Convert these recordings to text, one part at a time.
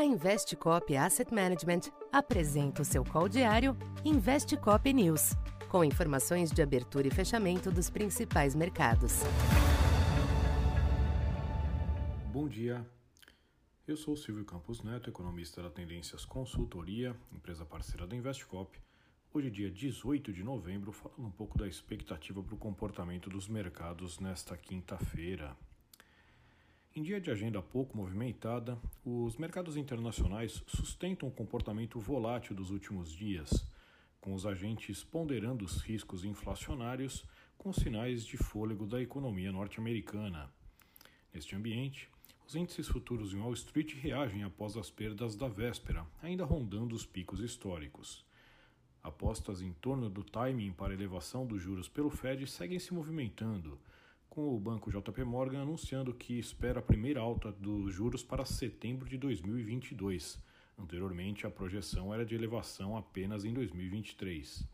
A Investcop Asset Management apresenta o seu call diário Investcop News, com informações de abertura e fechamento dos principais mercados. Bom dia. Eu sou Silvio Campos Neto, economista da Tendências Consultoria, empresa parceira da Investcop. Hoje, dia 18 de novembro, falando um pouco da expectativa para o comportamento dos mercados nesta quinta-feira. Em dia de agenda pouco movimentada, os mercados internacionais sustentam o comportamento volátil dos últimos dias, com os agentes ponderando os riscos inflacionários com sinais de fôlego da economia norte-americana. Neste ambiente, os índices futuros em Wall Street reagem após as perdas da véspera, ainda rondando os picos históricos. Apostas em torno do timing para elevação dos juros pelo Fed seguem se movimentando, com o banco JP Morgan anunciando que espera a primeira alta dos juros para setembro de 2022. Anteriormente, a projeção era de elevação apenas em 2023.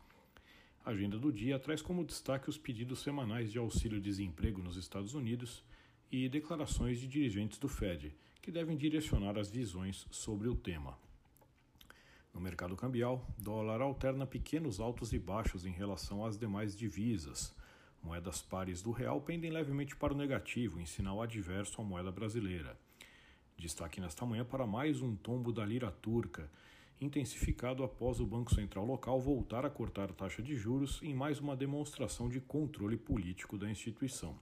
A agenda do dia traz como destaque os pedidos semanais de auxílio-desemprego nos Estados Unidos e declarações de dirigentes do Fed, que devem direcionar as visões sobre o tema. No mercado cambial, dólar alterna pequenos altos e baixos em relação às demais divisas Moedas pares do real pendem levemente para o negativo, em sinal adverso à moeda brasileira. Destaque nesta manhã para mais um tombo da lira turca, intensificado após o Banco Central local voltar a cortar a taxa de juros em mais uma demonstração de controle político da instituição.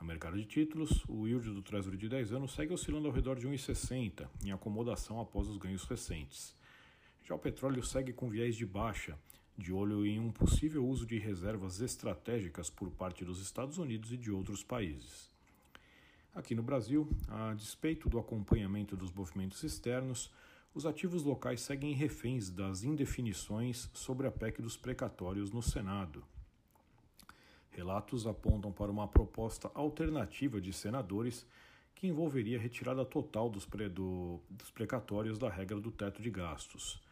No mercado de títulos, o yield do Treasury de 10 anos segue oscilando ao redor de 1,60, em acomodação após os ganhos recentes. Já o petróleo segue com viés de baixa, de olho em um possível uso de reservas estratégicas por parte dos Estados Unidos e de outros países. Aqui no Brasil, a despeito do acompanhamento dos movimentos externos, os ativos locais seguem reféns das indefinições sobre a PEC dos precatórios no Senado. Relatos apontam para uma proposta alternativa de senadores que envolveria a retirada total dos, pre do, dos precatórios da regra do teto de gastos.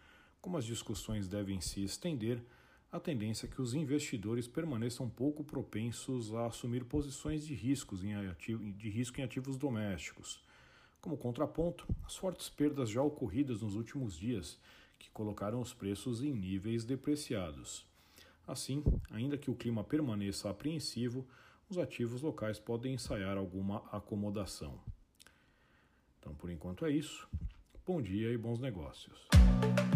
Como as discussões devem se estender, a tendência é que os investidores permaneçam pouco propensos a assumir posições de, riscos em ativo, de risco em ativos domésticos. Como contraponto, as fortes perdas já ocorridas nos últimos dias, que colocaram os preços em níveis depreciados. Assim, ainda que o clima permaneça apreensivo, os ativos locais podem ensaiar alguma acomodação. Então, por enquanto é isso. Bom dia e bons negócios.